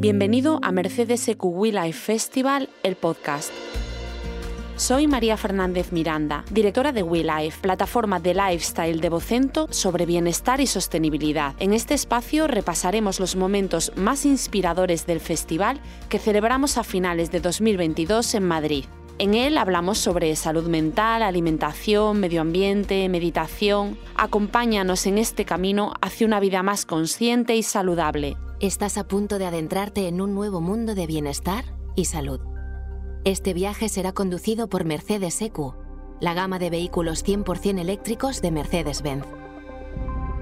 Bienvenido a Mercedes EQ Life Festival, el podcast. Soy María Fernández Miranda, directora de WeLife, plataforma de lifestyle de Vocento sobre bienestar y sostenibilidad. En este espacio repasaremos los momentos más inspiradores del festival que celebramos a finales de 2022 en Madrid. En él hablamos sobre salud mental, alimentación, medio ambiente, meditación. Acompáñanos en este camino hacia una vida más consciente y saludable. Estás a punto de adentrarte en un nuevo mundo de bienestar y salud. Este viaje será conducido por Mercedes EQ, la gama de vehículos 100% eléctricos de Mercedes-Benz.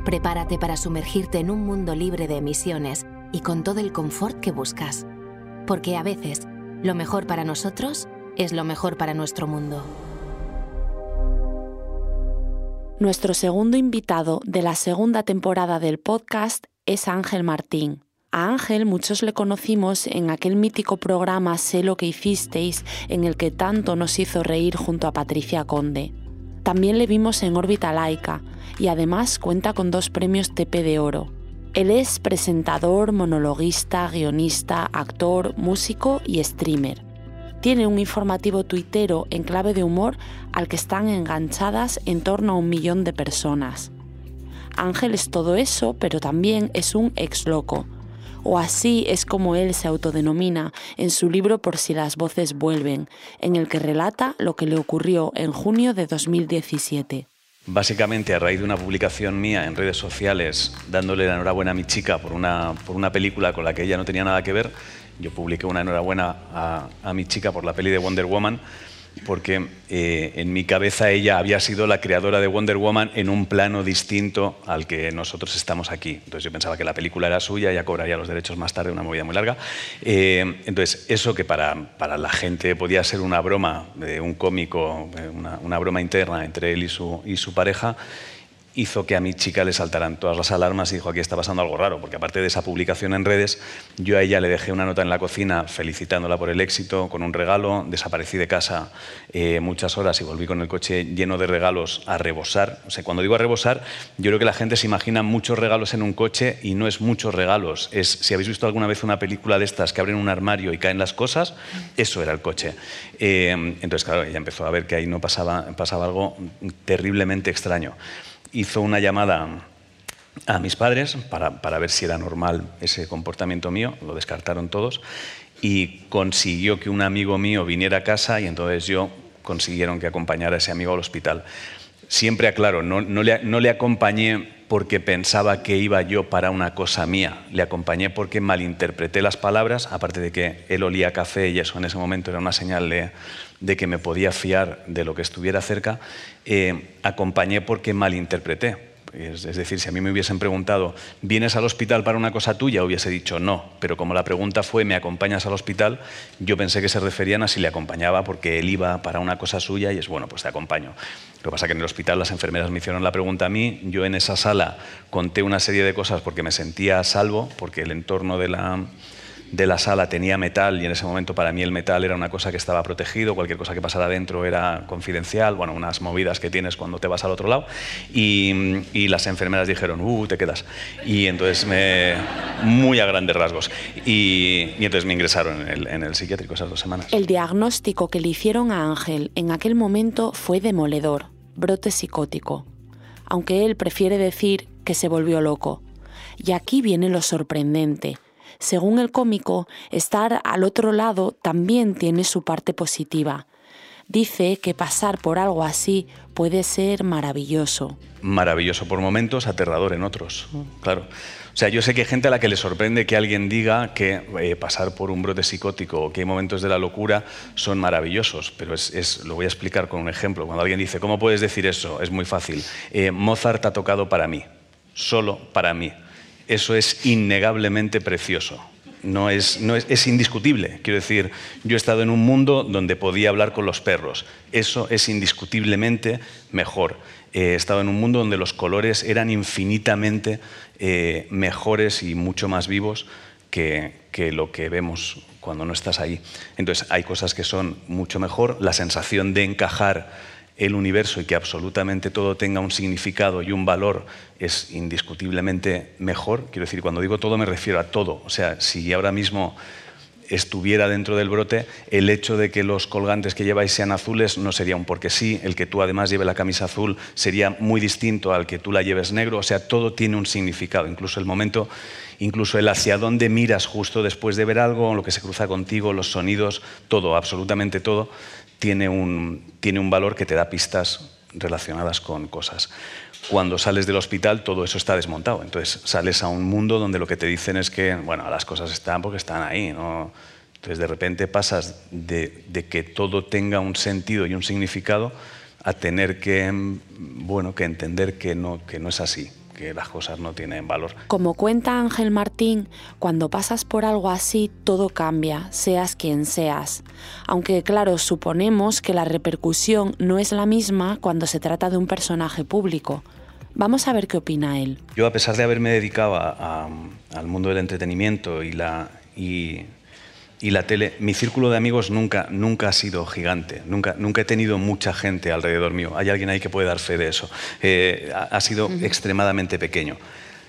Prepárate para sumergirte en un mundo libre de emisiones y con todo el confort que buscas. Porque a veces, lo mejor para nosotros es lo mejor para nuestro mundo. Nuestro segundo invitado de la segunda temporada del podcast es Ángel Martín. A Ángel muchos le conocimos en aquel mítico programa Sé lo que hicisteis, en el que tanto nos hizo reír junto a Patricia Conde. También le vimos en órbita laica y además cuenta con dos premios TP de oro. Él es presentador, monologuista, guionista, actor, músico y streamer. Tiene un informativo tuitero en clave de humor al que están enganchadas en torno a un millón de personas. Ángel es todo eso, pero también es un ex loco o así es como él se autodenomina en su libro Por si las voces vuelven, en el que relata lo que le ocurrió en junio de 2017. Básicamente a raíz de una publicación mía en redes sociales dándole la enhorabuena a mi chica por una, por una película con la que ella no tenía nada que ver, yo publiqué una enhorabuena a, mi chica por la peli de Wonder Woman porque eh, en mi cabeza ella había sido la creadora de Wonder Woman en un plano distinto al que nosotros estamos aquí. Entonces yo pensaba que la película era suya, ella cobraría los derechos más tarde, una movida muy larga. Eh, entonces eso que para, la gente podía ser una broma de un cómico, eh, una, una broma interna entre él y su, y su pareja, hizo que a mi chica le saltaran todas las alarmas y dijo, aquí está pasando algo raro, porque aparte de esa publicación en redes, yo a ella le dejé una nota en la cocina felicitándola por el éxito, con un regalo, desaparecí de casa eh, muchas horas y volví con el coche lleno de regalos a rebosar. O sea, cuando digo a rebosar, yo creo que la gente se imagina muchos regalos en un coche y no es muchos regalos. Es, si habéis visto alguna vez una película de estas que abren un armario y caen las cosas, eso era el coche. Eh, entonces, claro, ella empezó a ver que ahí no pasaba, pasaba algo terriblemente extraño hizo una llamada a mis padres para, para, ver si era normal ese comportamiento mío, lo descartaron todos, y consiguió que un amigo mío viniera a casa y entonces yo consiguieron que acompañara a ese amigo al hospital. Siempre aclaro, no, no, le, no le acompañé porque pensaba que iba yo para una cosa mía, le acompañé porque malinterpreté las palabras, aparte de que él olía café y eso en ese momento era una señal de, que me podía fiar de lo que estuviera cerca, eh, acompañé porque malinterpreté. Es, decir, si a mí me hubiesen preguntado, ¿vienes al hospital para una cosa tuya? Hubiese dicho no, pero como la pregunta fue, ¿me acompañas al hospital? Yo pensé que se referían a si le acompañaba porque él iba para una cosa suya y es bueno, pues te acompaño. Lo que pasa es que en el hospital las enfermeras me hicieron la pregunta a mí, yo en esa sala conté una serie de cosas porque me sentía a salvo, porque el entorno de la de la sala tenía metal y en ese momento para mí el metal era una cosa que estaba protegido, cualquier cosa que pasara dentro era confidencial, bueno, unas movidas que tienes cuando te vas al otro lado. Y, las enfermeras dijeron, uh, te quedas. Y entonces me. muy a grandes rasgos. Y, entonces me ingresaron en el, en el psiquiátrico esas dos semanas. El diagnóstico que le hicieron a Ángel en aquel momento fue demoledor, brote psicótico. Aunque él prefiere decir que se volvió loco. Y aquí viene lo sorprendente según el cómico, estar al otro lado también tiene su parte positiva. Dice que pasar por algo así puede ser maravilloso. Maravilloso por momentos, aterrador en otros, claro. O sea, yo sé que hay gente a la que le sorprende que alguien diga que eh, pasar por un brote psicótico o que hay momentos de la locura son maravillosos, pero es, lo voy a explicar con un ejemplo. Cuando alguien dice, ¿cómo puedes decir eso? Es muy fácil. Eh, Mozart ha tocado para mí, solo para mí eso es innegablemente precioso. No es, no es, indiscutible. Quiero decir, yo he estado en un mundo donde podía hablar con los perros. Eso es indiscutiblemente mejor. He estado en un mundo donde los colores eran infinitamente eh, mejores y mucho más vivos que, que lo que vemos cuando no estás ahí. Entonces, hay cosas que son mucho mejor. La sensación de encajar el universo y que absolutamente todo tenga un significado y un valor es indiscutiblemente mejor. Quiero decir, cuando digo todo me refiero a todo. O sea, si ahora mismo estuviera dentro del brote, el hecho de que los colgantes que lleváis sean azules no sería un porque sí, el que tú además lleve la camisa azul sería muy distinto al que tú la lleves negro, o sea, todo tiene un significado, incluso el momento, incluso el hacia dónde miras justo después de ver algo, lo que se cruza contigo, los sonidos, todo, absolutamente todo, tiene un, tiene un valor que te da pistas relacionadas con cosas cuando sales del hospital todo eso está desmontado. Entonces sales a un mundo donde lo que te dicen es que, bueno, las cosas están porque están ahí, ¿no? Entonces de repente pasas de, que todo tenga un sentido y un significado a tener que, bueno, que entender que no, que no es así que las cosas no tienen valor. Como cuenta Ángel Martín, cuando pasas por algo así, todo cambia, seas quien seas. Aunque claro, suponemos que la repercusión no es la misma cuando se trata de un personaje público. Vamos a ver qué opina él. Yo, a pesar de haberme dedicado al mundo del entretenimiento y la, y y la tele, mi círculo de amigos nunca, nunca ha sido gigante, nunca, nunca he tenido mucha gente alrededor mío. Hay alguien ahí que puede dar fe de eso. Eh, ha, sido extremadamente pequeño.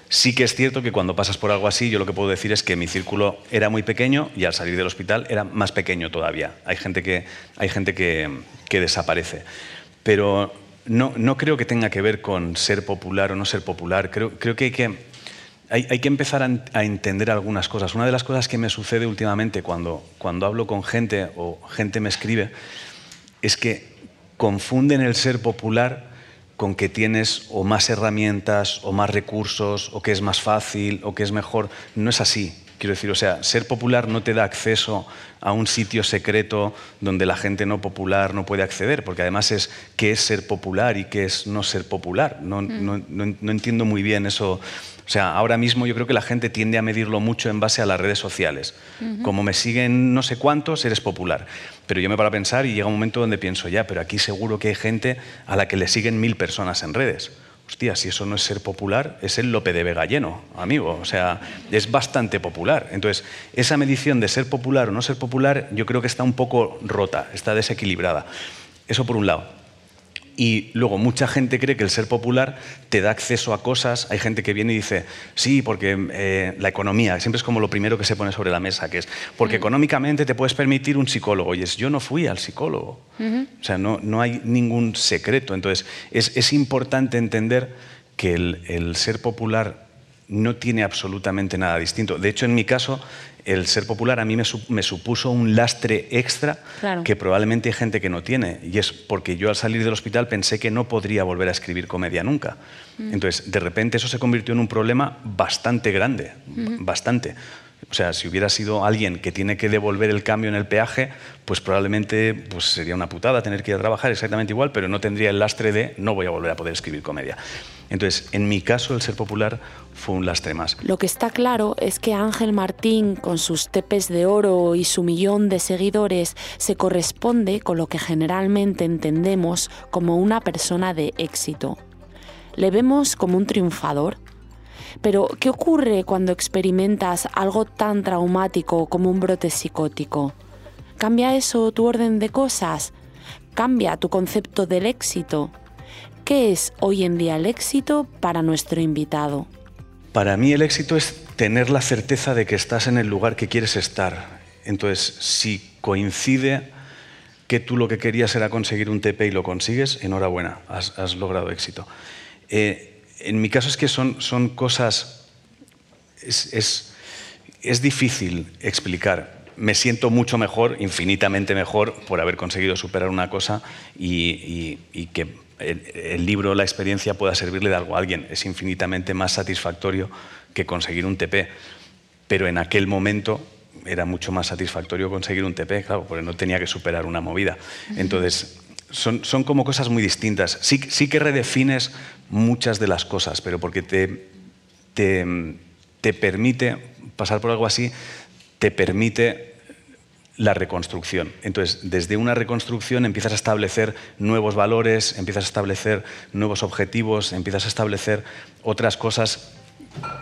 Sí que es cierto que cuando pasas por algo así, yo lo que puedo decir es que mi círculo era muy pequeño y al salir del hospital era más pequeño todavía. Hay gente que, hay gente que, que desaparece. Pero no, no, creo que tenga que ver con ser popular o no ser popular. Creo, creo que hay que hay, que empezar a, entender algunas cosas. Una de las cosas que me sucede últimamente cuando, cuando hablo con gente o gente me escribe es que confunden el ser popular con que tienes o más herramientas o más recursos o que es más fácil o que es mejor. No es así. Quiero decir, o sea, ser popular no te da acceso a un sitio secreto donde la gente no popular no puede acceder, porque además es qué es ser popular y qué es no ser popular. No, no, no entiendo muy bien eso o sea, ahora mismo yo creo que la gente tiende a medirlo mucho en base a las redes sociales. Como me siguen no sé cuántos, eres popular. Pero yo me paro a pensar y llega un momento donde pienso, ya, pero aquí seguro que hay gente a la que le siguen mil personas en redes. Hostia, si eso no es ser popular, es el Lope de Vega lleno, amigo. O sea, es bastante popular. Entonces, esa medición de ser popular o no ser popular, yo creo que está un poco rota, está desequilibrada. Eso por un lado. Y luego mucha gente cree que el ser popular te da acceso a cosas. Hay gente que viene y dice, sí, porque eh, la economía, siempre es como lo primero que se pone sobre la mesa, que es, porque mm. económicamente te puedes permitir un psicólogo. Y es, yo no fui al psicólogo. O sea, no, no, hay ningún secreto. Entonces, es, es importante entender que el, el ser popular no tiene absolutamente nada distinto. De hecho, en mi caso, el ser popular a mí me, supuso un lastre extra que probablemente hay gente que no tiene. Y es porque yo al salir del hospital pensé que no podría volver a escribir comedia nunca. Mm. Entonces, de repente eso se convirtió en un problema bastante grande, bastante. O sea, si hubiera sido alguien que tiene que devolver el cambio en el peaje, pues probablemente pues sería una putada tener que ir a trabajar exactamente igual, pero no tendría el lastre de no voy a volver a poder escribir comedia. Entonces, en mi caso, el ser popular fue un lastre más. Lo que está claro es que Ángel Martín, con sus tepes de oro y su millón de seguidores, se corresponde con lo que generalmente entendemos como una persona de éxito. Le vemos como un triunfador. Pero, ¿qué ocurre cuando experimentas algo tan traumático como un brote psicótico? ¿Cambia eso tu orden de cosas? ¿Cambia tu concepto del éxito? ¿Qué es hoy en día el éxito para nuestro invitado? Para mí el éxito es tener la certeza de que estás en el lugar que quieres estar. Entonces, si coincide que tú lo que querías era conseguir un TP y lo consigues, enhorabuena, has, logrado éxito. Eh, en mi caso es que son, son cosas... Es, es, difícil explicar. Me siento mucho mejor, infinitamente mejor, por haber conseguido superar una cosa y, y que el, libro, la experiencia pueda servirle de algo a alguien. Es infinitamente más satisfactorio que conseguir un TP. Pero en aquel momento era mucho más satisfactorio conseguir un TP, claro, porque no tenía que superar una movida. Entonces, son, son como cosas muy distintas. Sí, sí, que redefines muchas de las cosas, pero porque te, te, te permite, pasar por algo así, te permite la reconstrucción. Entonces, desde una reconstrucción empiezas a establecer nuevos valores, empiezas a establecer nuevos objetivos, empiezas a establecer otras cosas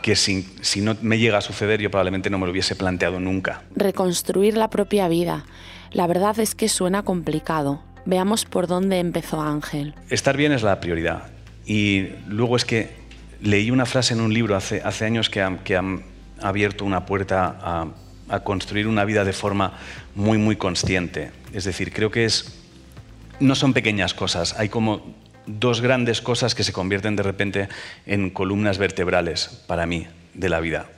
que si, si, no me llega a suceder yo probablemente no me lo hubiese planteado nunca. Reconstruir la propia vida. La verdad es que suena complicado. Veamos por dónde empezó Ángel. Estar bien es la prioridad. Y luego es que leí una frase en un libro hace, años que ha, abierto una puerta a, a construir una vida de forma muy, muy consciente. Es decir, creo que es, no son pequeñas cosas, hay como dos grandes cosas que se convierten de repente en columnas vertebrales para mí de la vida.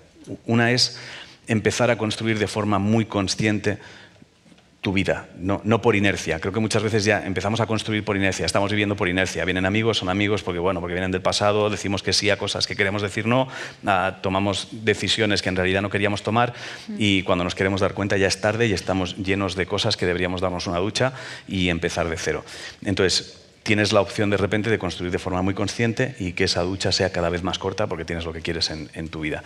Una es empezar a construir de forma muy consciente tu vida, no, no, por inercia. Creo que muchas veces ya empezamos a construir por inercia, estamos viviendo por inercia. Vienen amigos, son amigos porque, bueno, porque vienen del pasado, decimos que sí a cosas que queremos decir no, ah, tomamos decisiones que en realidad no queríamos tomar y cuando nos queremos dar cuenta ya es tarde y estamos llenos de cosas que deberíamos darnos una ducha y empezar de cero. Entonces, tienes la opción de repente de construir de forma muy consciente y que esa ducha sea cada vez más corta porque tienes lo que quieres en, en tu vida.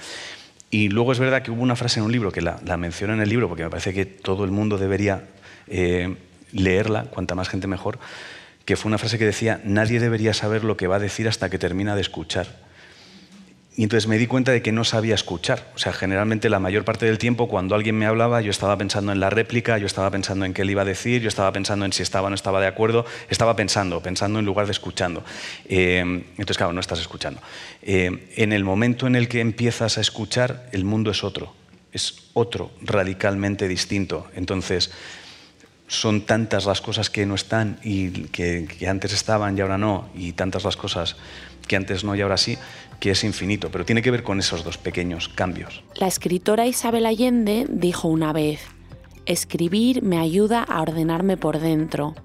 Y luego es verdad que hubo una frase en un libro, que la, la menciono en el libro porque me parece que todo el mundo debería eh, leerla, cuanta más gente mejor, que fue una frase que decía, nadie debería saber lo que va a decir hasta que termina de escuchar. Y entonces me di cuenta de que no sabía escuchar. O sea, generalmente la mayor parte del tiempo cuando alguien me hablaba yo estaba pensando en la réplica, yo estaba pensando en qué le iba a decir, yo estaba pensando en si estaba o no estaba de acuerdo, estaba pensando, pensando en lugar de escuchando. Eh, entonces, claro, no estás escuchando. Eh, en el momento en el que empiezas a escuchar, el mundo es otro, es otro, radicalmente distinto. Entonces, son tantas las cosas que no están y que, que antes estaban y ahora no, y tantas las cosas que antes no y ahora sí, que es infinito, pero tiene que ver con esos dos pequeños cambios. La escritora Isabel Allende dijo una vez, escribir me ayuda a ordenarme por dentro.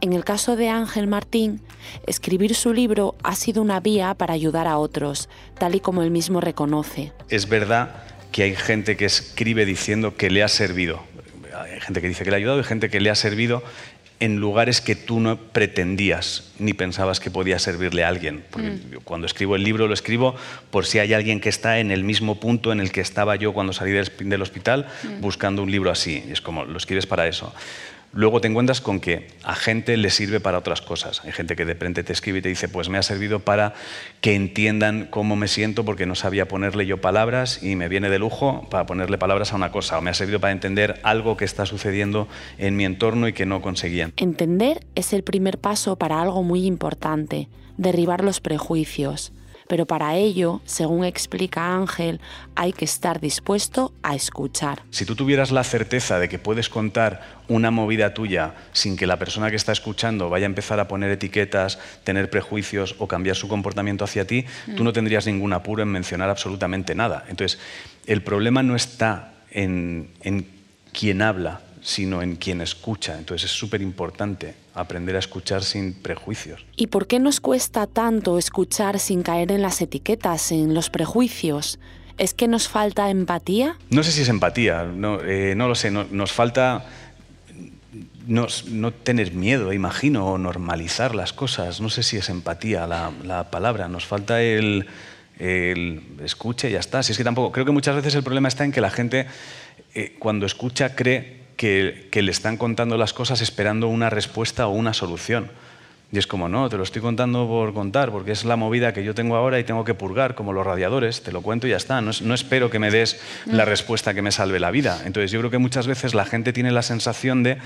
En el caso de Ángel Martín, escribir su libro ha sido una vía para ayudar a otros, tal y como él mismo reconoce. Es verdad que hay gente que escribe diciendo que le ha servido. Hay gente que dice que le ha ayudado y gente que le ha servido en lugares que tú no pretendías ni pensabas que podía servirle a alguien. Porque mm. cuando escribo el libro lo escribo por si hay alguien que está en el mismo punto en el que estaba yo cuando salí del, del hospital mm. buscando un libro así. Y es como, lo escribes para eso. Luego te encuentras con que a gente le sirve para otras cosas. Hay gente que de repente te escribe y te dice, pues me ha servido para que entiendan cómo me siento porque no sabía ponerle yo palabras y me viene de lujo para ponerle palabras a una cosa. O me ha servido para entender algo que está sucediendo en mi entorno y que no conseguían. Entender es el primer paso para algo muy importante, derribar los prejuicios pero para ello, según explica Ángel, hay que estar dispuesto a escuchar. Si tú tuvieras la certeza de que puedes contar una movida tuya sin que la persona que está escuchando vaya a empezar a poner etiquetas, tener prejuicios o cambiar su comportamiento hacia ti, tú no tendrías ningún apuro en mencionar absolutamente nada. Entonces, el problema no está en, en quien habla, sino en quien escucha. Entonces es súper importante aprender a escuchar sin prejuicios. ¿Y por qué nos cuesta tanto escuchar sin caer en las etiquetas, en los prejuicios? ¿Es que nos falta empatía? No sé si es empatía, no, eh, no lo sé, nos falta no, tener miedo, imagino, o normalizar las cosas. No sé si es empatía la, la palabra, nos falta el, el, escuche y ya está. Si es que tampoco, creo que muchas veces el problema está en que la gente eh, cuando escucha cree que, le están contando las cosas esperando una respuesta o una solución. Y es como, no, te lo estoy contando por contar, porque es la movida que yo tengo ahora y tengo que purgar, como los radiadores, te lo cuento y ya está. No, no, espero que me des la respuesta que me salve la vida. Entonces yo creo que muchas veces la gente tiene la sensación de,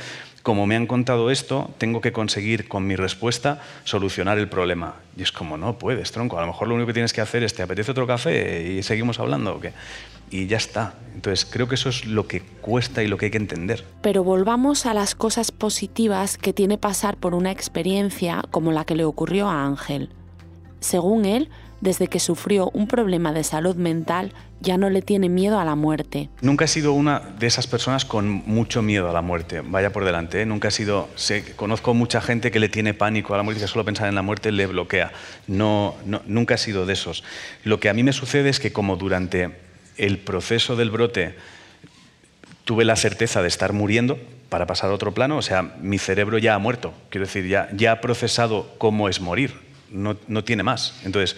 como me han contado esto, tengo que conseguir con mi respuesta solucionar el problema. Y es como, no puedes, tronco. A lo mejor lo único que tienes que hacer es, ¿te apetece otro café? Y seguimos hablando. ¿o qué? Y ya está. Entonces creo que eso es lo que cuesta y lo que hay que entender. Pero volvamos a las cosas positivas que tiene pasar por una experiencia como la que le ocurrió a Ángel. Según él, desde que sufrió un problema de salud mental, ya no le tiene miedo a la muerte. Nunca he sido una de esas personas con mucho miedo a la muerte, vaya por delante. ¿eh? Nunca he sido, sé, conozco mucha gente que le tiene pánico a la muerte, que solo pensar en la muerte le bloquea. No, no, nunca he sido de esos. Lo que a mí me sucede es que como durante el proceso del brote tuve la certeza de estar muriendo para pasar a otro plano, o sea, mi cerebro ya ha muerto, quiero decir, ya, ya ha procesado cómo es morir, no, no tiene más. Entonces,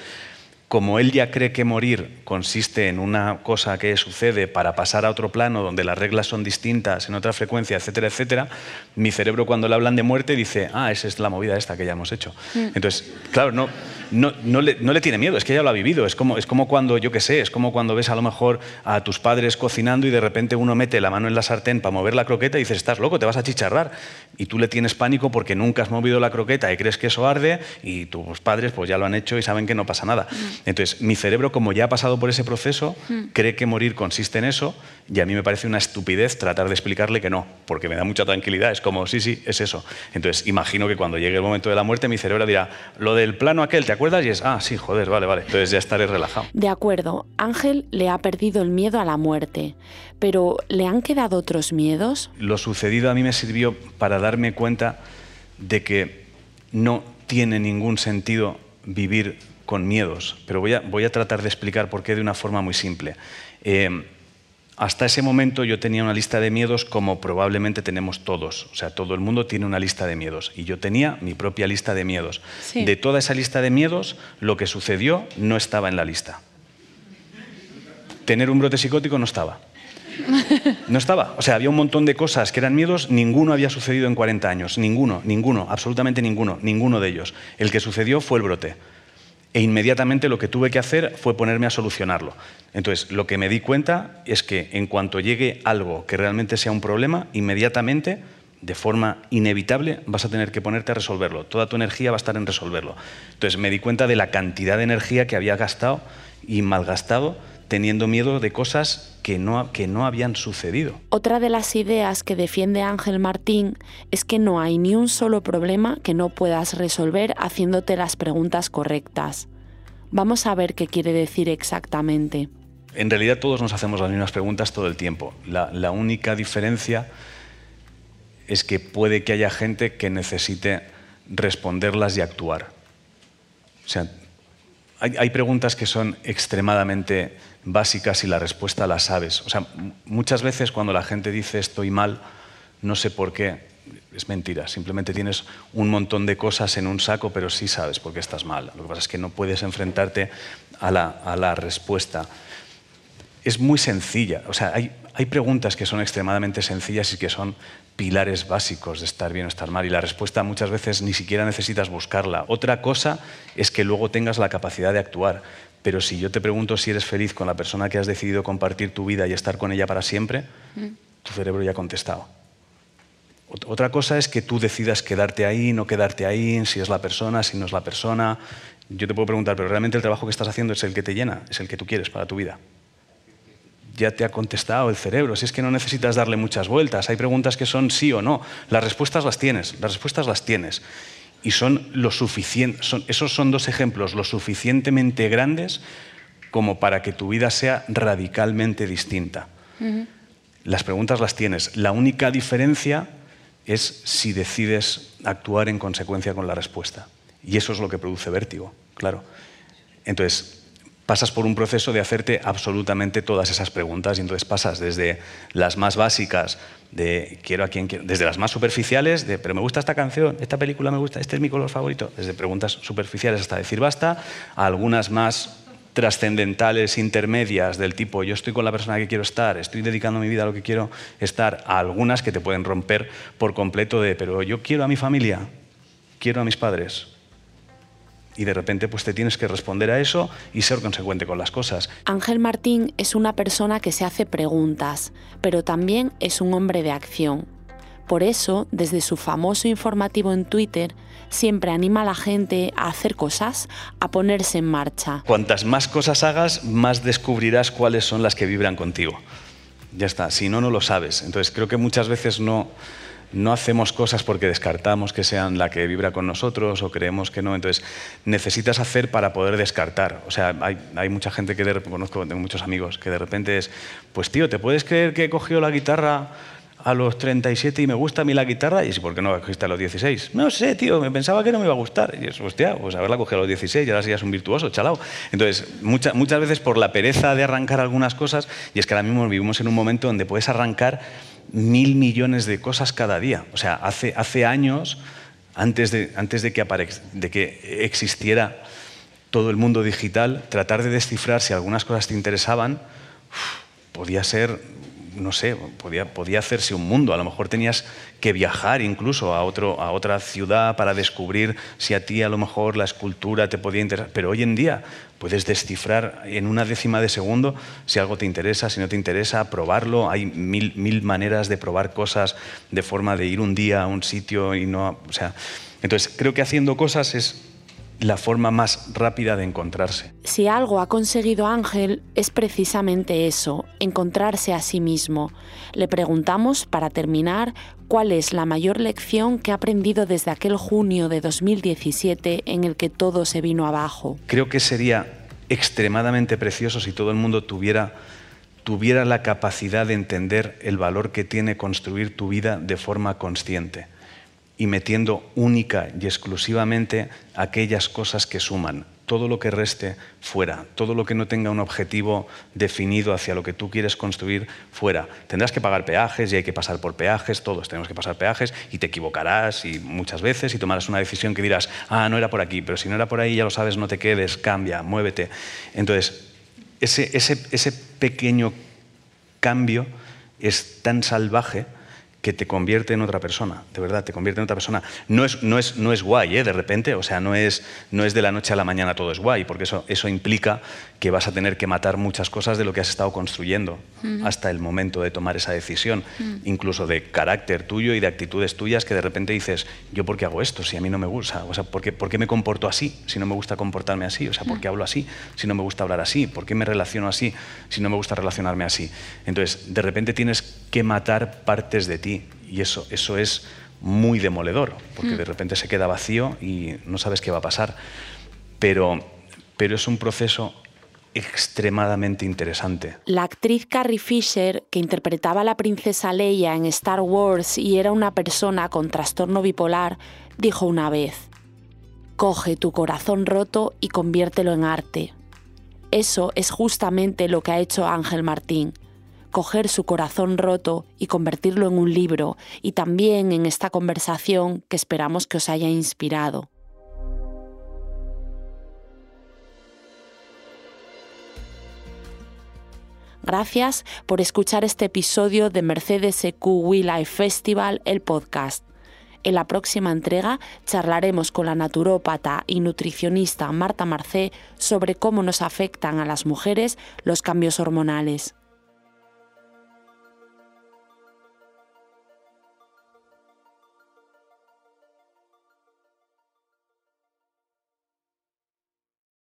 como él ya cree que morir consiste en una cosa que sucede para pasar a otro plano donde las reglas son distintas, en otra frecuencia, etcétera, etcétera, mi cerebro cuando le hablan de muerte dice, ah, esa es la movida esta que ya hemos hecho. Mm. Entonces, claro, no, no, no, le, no, le, tiene miedo, es que ya lo ha vivido. Es como, es como cuando, yo qué sé, es como cuando ves a lo mejor a tus padres cocinando y de repente uno mete la mano en la sartén para mover la croqueta y dices, estás loco, te vas a chicharrar. Y tú le tienes pánico porque nunca has movido la croqueta y crees que eso arde y tus padres pues ya lo han hecho y saben que no pasa nada. Mm. Entonces, mi cerebro, como ya ha pasado por ese proceso, mm. cree que morir consiste en eso y a mí me parece una estupidez tratar de explicarle que no, porque me da mucha tranquilidad. Es como, sí, sí, es eso. Entonces, imagino que cuando llegue el momento de la muerte, mi cerebro dirá, lo del plano aquel, ¿te acuerdas? Y es, ah, sí, joder, vale, vale. Entonces ya estaré relajado. De acuerdo, Ángel le ha perdido el miedo a la muerte, pero ¿le han quedado otros miedos? Lo sucedido a mí me sirvió para darme cuenta de que no tiene ningún sentido vivir con miedos, pero voy a, voy a tratar de explicar por qué de una forma muy simple. Eh, hasta ese momento yo tenía una lista de miedos como probablemente tenemos todos. O sea, todo el mundo tiene una lista de miedos. Y yo tenía mi propia lista de miedos. De toda esa lista de miedos, lo que sucedió no estaba en la lista. Tener un brote psicótico no estaba. No estaba. O sea, había un montón de cosas que eran miedos, ninguno había sucedido en 40 años. Ninguno, ninguno, absolutamente ninguno, ninguno de ellos. El que sucedió fue el brote e inmediatamente lo que tuve que hacer fue ponerme a solucionarlo. Entonces, lo que me di cuenta es que en cuanto llegue algo que realmente sea un problema, inmediatamente, de forma inevitable, vas a tener que ponerte a resolverlo. Toda tu energía va a estar en resolverlo. Entonces, me di cuenta de la cantidad de energía que había gastado y malgastado teniendo miedo de cosas que no, que no habían sucedido. Otra de las ideas que defiende Ángel Martín es que no hay ni un solo problema que no puedas resolver haciéndote las preguntas correctas. Vamos a ver qué quiere decir exactamente. En realidad todos nos hacemos las mismas preguntas todo el tiempo. La, la única diferencia es que puede que haya gente que necesite responderlas y actuar. O sea, hay, hay preguntas que son extremadamente básicas y la respuesta la sabes. O sea, muchas veces cuando la gente dice estoy mal, no sé por qué, es mentira. Simplemente tienes un montón de cosas en un saco, pero sí sabes por qué estás mal. Lo que pasa es que no puedes enfrentarte a la, a la respuesta. Es muy sencilla. O sea, hay, hay preguntas que son extremadamente sencillas y que son pilares básicos de estar bien o estar mal y la respuesta muchas veces ni siquiera necesitas buscarla. Otra cosa es que luego tengas la capacidad de actuar. Pero si yo te pregunto si eres feliz con la persona que has decidido compartir tu vida y estar con ella para siempre, mm. tu cerebro ya ha contestado. Otra cosa es que tú decidas quedarte ahí, no quedarte ahí, si es la persona, si no es la persona. Yo te puedo preguntar, pero realmente el trabajo que estás haciendo es el que te llena, es el que tú quieres para tu vida. Ya te ha contestado el cerebro, si es que no necesitas darle muchas vueltas. Hay preguntas que son sí o no. Las respuestas las tienes, las respuestas las tienes y son lo suficiente, esos son dos ejemplos lo suficientemente grandes como para que tu vida sea radicalmente distinta. Las preguntas las tienes. La única diferencia es si decides actuar en consecuencia con la respuesta. Y eso es lo que produce vértigo, claro. Entonces, pasas por un proceso de hacerte absolutamente todas esas preguntas y entonces pasas desde las más básicas de quiero a quien quiero, desde las más superficiales de pero me gusta esta canción, esta película me gusta, este es mi color favorito, desde preguntas superficiales hasta decir basta, a algunas más trascendentales, intermedias, del tipo yo estoy con la persona que quiero estar, estoy dedicando mi vida a lo que quiero estar, a algunas que te pueden romper por completo de pero yo quiero a mi familia, quiero a mis padres, y de repente pues te tienes que responder a eso y ser consecuente con las cosas. Ángel Martín es una persona que se hace preguntas, pero también es un hombre de acción. Por eso, desde su famoso informativo en Twitter, siempre anima a la gente a hacer cosas, a ponerse en marcha. Cuantas más cosas hagas, más descubrirás cuáles son las que vibran contigo. Ya está, si no, no lo sabes. Entonces creo que muchas veces no no hacemos cosas porque descartamos que sean la que vibra con nosotros o creemos que no. Entonces, necesitas hacer para poder descartar. O sea, hay, mucha gente que de, conozco, tengo muchos amigos, que de repente es, pues tío, ¿te puedes creer que he cogido la guitarra a los 37 y me gusta a mí la guitarra? Y ¿por qué no la cogiste a los 16? No sé, tío, me pensaba que no me iba a gustar. Y es, hostia, pues haberla cogido a los 16 y ahora sí ya es un virtuoso, chalao. Entonces, muchas veces por la pereza de arrancar algunas cosas, y es que ahora mismo vivimos en un momento donde puedes arrancar mil millones de cosas cada día. O sea, hace, hace años, antes, de, antes de, que de que existiera todo el mundo digital, tratar de descifrar si algunas cosas te interesaban, podía ser no sé, podía, podía hacerse un mundo. A lo mejor tenías que viajar incluso a, otro, a otra ciudad para descubrir si a ti a lo mejor la escultura te podía interesar. Pero hoy en día puedes descifrar en una décima de segundo si algo te interesa, si no te interesa, probarlo. Hay mil, mil maneras de probar cosas de forma de ir un día a un sitio y no... O sea, entonces creo que haciendo cosas es la forma más rápida de encontrarse. Si algo ha conseguido Ángel es precisamente eso, encontrarse a sí mismo. Le preguntamos, para terminar, cuál es la mayor lección que ha aprendido desde aquel junio de 2017 en el que todo se vino abajo. Creo que sería extremadamente precioso si todo el mundo tuviera tuviera la capacidad de entender el valor que tiene construir tu vida de forma consciente y metiendo única y exclusivamente aquellas cosas que suman. Todo lo que reste fuera, todo lo que no tenga un objetivo definido hacia lo que tú quieres construir fuera. Tendrás que pagar peajes y hay que pasar por peajes, todos tenemos que pasar peajes y te equivocarás y muchas veces y tomarás una decisión que dirás, ah, no era por aquí, pero si no era por ahí ya lo sabes, no te quedes, cambia, muévete. Entonces, ese, ese, ese pequeño cambio es tan salvaje que te convierte en otra persona, de verdad, te convierte en otra persona. No es, no es, no es guay, ¿eh? de repente, o sea, no es, no es de la noche a la mañana todo es guay, porque eso, eso implica que vas a tener que matar muchas cosas de lo que has estado construyendo hasta el momento de tomar esa decisión, incluso de carácter tuyo y de actitudes tuyas que de repente dices, ¿yo por qué hago esto si a mí no me gusta? O sea, ¿por qué, por qué me comporto así si no me gusta comportarme así? O sea, ¿por qué hablo así si no me gusta hablar así? ¿Por qué me relaciono así si no me gusta relacionarme así? Entonces, de repente tienes que matar partes de ti y eso, eso es muy demoledor, porque mm. de repente se queda vacío y no sabes qué va a pasar. Pero, pero es un proceso extremadamente interesante. La actriz Carrie Fisher, que interpretaba a la princesa Leia en Star Wars y era una persona con trastorno bipolar, dijo una vez, Coge tu corazón roto y conviértelo en arte. Eso es justamente lo que ha hecho Ángel Martín coger su corazón roto y convertirlo en un libro y también en esta conversación que esperamos que os haya inspirado. Gracias por escuchar este episodio de Mercedes EQ We Life Festival, el podcast. En la próxima entrega charlaremos con la naturópata y nutricionista Marta Marcé sobre cómo nos afectan a las mujeres los cambios hormonales.